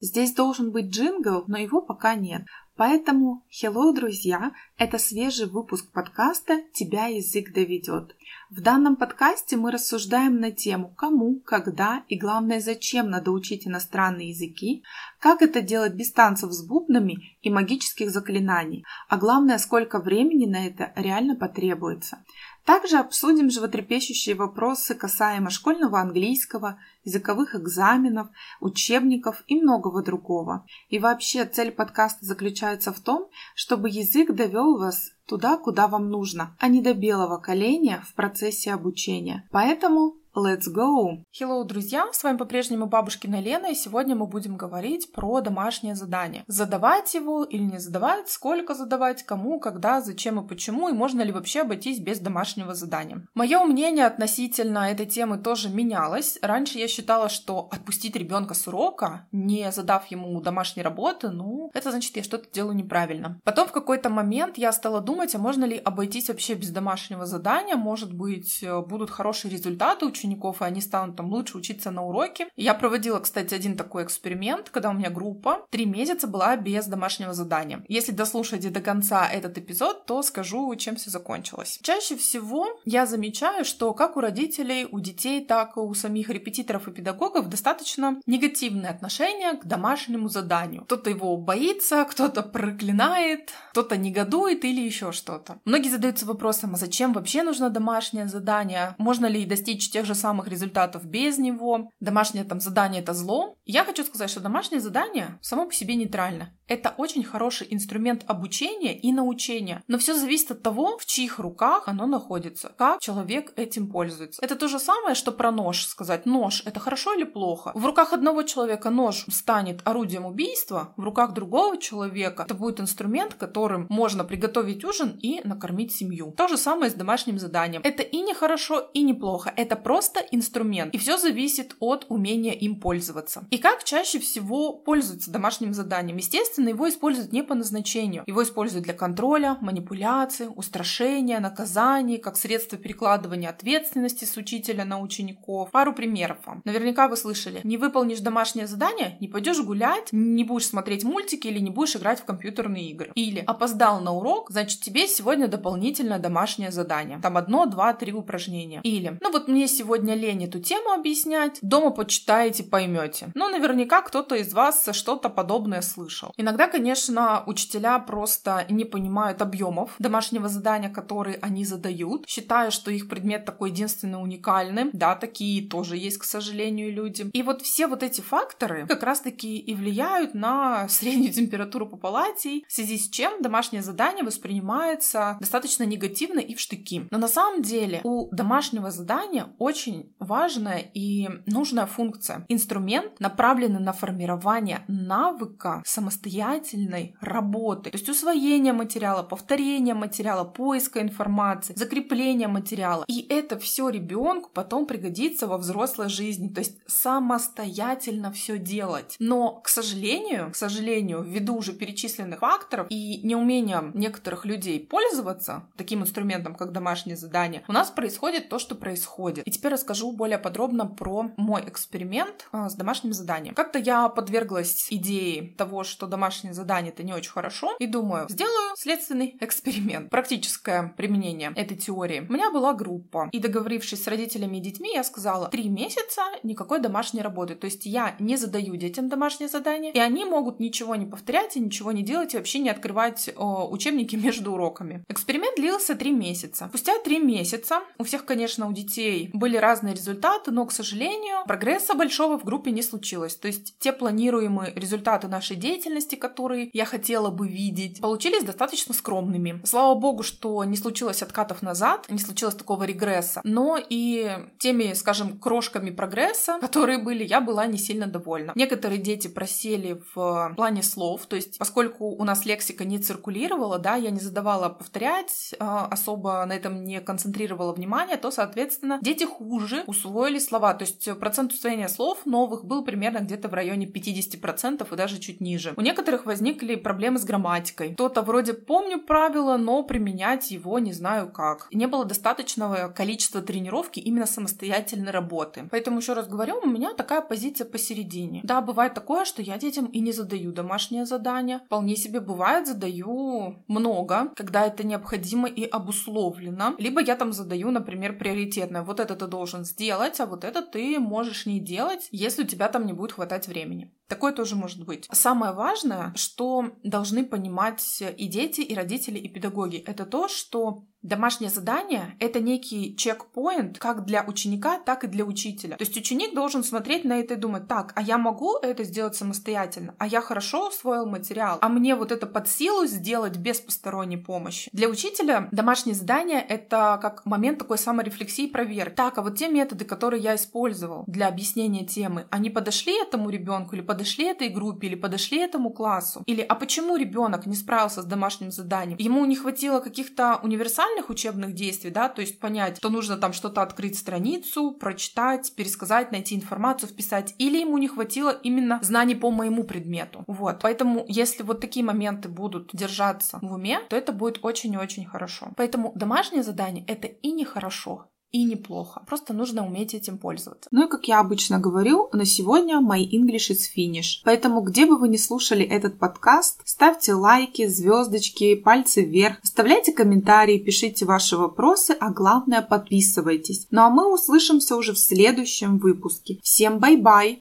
Здесь должен быть джингл, но его пока нет. Поэтому, hello, друзья, это свежий выпуск подкаста «Тебя язык доведет». В данном подкасте мы рассуждаем на тему, кому, когда и, главное, зачем надо учить иностранные языки, как это делать без танцев с бубнами и магических заклинаний, а главное, сколько времени на это реально потребуется. Также обсудим животрепещущие вопросы касаемо школьного английского, языковых экзаменов, учебников и многого другого. И вообще цель подкаста заключается в том, чтобы язык довел вас туда, куда вам нужно, а не до белого коленя в процессе обучения. Поэтому Let's go! Hello, друзья! С вами по-прежнему бабушкина Лена, и сегодня мы будем говорить про домашнее задание. Задавать его или не задавать, сколько задавать, кому, когда, зачем и почему, и можно ли вообще обойтись без домашнего задания. Мое мнение относительно этой темы тоже менялось. Раньше я считала, что отпустить ребенка с урока, не задав ему домашней работы, ну, это значит, я что-то делаю неправильно. Потом в какой-то момент я стала думать, а можно ли обойтись вообще без домашнего задания, может быть, э, будут хорошие результаты учеников, и они станут там лучше учиться на уроке. Я проводила, кстати, один такой эксперимент, когда у меня группа три месяца была без домашнего задания. Если дослушаете до конца этот эпизод, то скажу, чем все закончилось. Чаще всего я замечаю, что как у родителей, у детей, так и у самих репетиторов и педагогов достаточно негативное отношение к домашнему заданию. Кто-то его боится, кто-то проклинает, кто-то негодует или еще что-то. Многие задаются вопросом, а зачем вообще нужно домашнее задание? Можно ли достичь тех же самых результатов без него. Домашнее там задание — это зло. Я хочу сказать, что домашнее задание само по себе нейтрально. Это очень хороший инструмент обучения и научения. Но все зависит от того, в чьих руках оно находится, как человек этим пользуется. Это то же самое, что про нож сказать. Нож — это хорошо или плохо? В руках одного человека нож станет орудием убийства, в руках другого человека это будет инструмент, которым можно приготовить ужин и накормить семью. То же самое с домашним заданием. Это и не хорошо, и не плохо. Это просто инструмент, и все зависит от умения им пользоваться. И как чаще всего пользуются домашним заданием? Естественно, его используют не по назначению. Его используют для контроля, манипуляции, устрашения, наказаний, как средство перекладывания ответственности с учителя на учеников. Пару примеров вам. Наверняка вы слышали, не выполнишь домашнее задание, не пойдешь гулять, не будешь смотреть мультики или не будешь играть в компьютерные игры. Или опоздал на урок, значит тебе сегодня дополнительное домашнее задание. Там одно, два, три упражнения. Или, ну вот мне сегодня лень эту тему объяснять, дома почитаете, поймете. Но наверняка кто-то из вас что-то подобное слышал. Иногда, конечно, учителя просто не понимают объемов домашнего задания, которые они задают, считая, что их предмет такой единственный уникальный. Да, такие тоже есть, к сожалению, люди. И вот все вот эти факторы как раз-таки и влияют на среднюю температуру по палате, в связи с чем домашнее задание воспринимается достаточно негативно и в штыки. Но на самом деле у домашнего задания очень важная и нужная функция. Инструмент, направленный на формирование навыка самостоятельной работы, то есть усвоение материала, повторение материала, поиска информации, закрепление материала. И это все ребенку потом пригодится во взрослой жизни, то есть самостоятельно все делать. Но, к сожалению, к сожалению, ввиду уже перечисленных факторов и неумением некоторых людей пользоваться таким инструментом, как домашнее задание, у нас происходит то, что происходит. И теперь расскажу более подробно про мой эксперимент а, с домашним заданием. Как-то я подверглась идее того, что домашнее задание это не очень хорошо, и думаю, сделаю следственный эксперимент, практическое применение этой теории. У меня была группа, и договорившись с родителями и детьми, я сказала, три месяца никакой домашней работы. То есть я не задаю детям домашнее задание, и они могут ничего не повторять и ничего не делать, и вообще не открывать о, учебники между уроками. Эксперимент длился три месяца. Спустя три месяца у всех, конечно, у детей были разные результаты, но, к сожалению, прогресса большого в группе не случилось. То есть те планируемые результаты нашей деятельности, которые я хотела бы видеть, получились достаточно скромными. Слава богу, что не случилось откатов назад, не случилось такого регресса, но и теми, скажем, крошками прогресса, которые были, я была не сильно довольна. Некоторые дети просели в плане слов, то есть поскольку у нас лексика не циркулировала, да, я не задавала повторять, а, особо на этом не концентрировала внимание, то, соответственно, дети хуже усвоили слова. То есть процент усвоения слов новых был примерно где-то в районе 50% и даже чуть ниже. У некоторых возникли проблемы с грамматикой. Кто-то вроде помню правила, но применять его не знаю как. Не было достаточного количества тренировки именно самостоятельной работы. Поэтому еще раз говорю, у меня такая позиция посередине. Да, бывает такое, что я детям и не задаю домашнее задание. Вполне себе бывает, задаю много, когда это необходимо и обусловлено. Либо я там задаю, например, приоритетное. Вот это ты должен сделать, а вот это ты можешь не делать, если у тебя там не будет хватать времени. Такое тоже может быть. Самое важное, что должны понимать и дети, и родители, и педагоги, это то, что Домашнее задание — это некий чекпоинт как для ученика, так и для учителя. То есть ученик должен смотреть на это и думать, так, а я могу это сделать самостоятельно, а я хорошо усвоил материал, а мне вот это под силу сделать без посторонней помощи. Для учителя домашнее задание — это как момент такой саморефлексии и проверки. Так, а вот те методы, которые я использовал для объяснения темы, они подошли этому ребенку или подошли этой группе, или подошли этому классу? Или а почему ребенок не справился с домашним заданием? Ему не хватило каких-то универсальных учебных действий, да, то есть понять, что нужно там что-то открыть страницу, прочитать, пересказать, найти информацию, вписать, или ему не хватило именно знаний по моему предмету. Вот. Поэтому, если вот такие моменты будут держаться в уме, то это будет очень очень хорошо. Поэтому домашнее задание — это и нехорошо, и неплохо. Просто нужно уметь этим пользоваться. Ну и как я обычно говорю, на сегодня my English is finished. Поэтому где бы вы ни слушали этот подкаст, ставьте лайки, звездочки, пальцы вверх, оставляйте комментарии, пишите ваши вопросы, а главное подписывайтесь. Ну а мы услышимся уже в следующем выпуске. Всем bye-bye!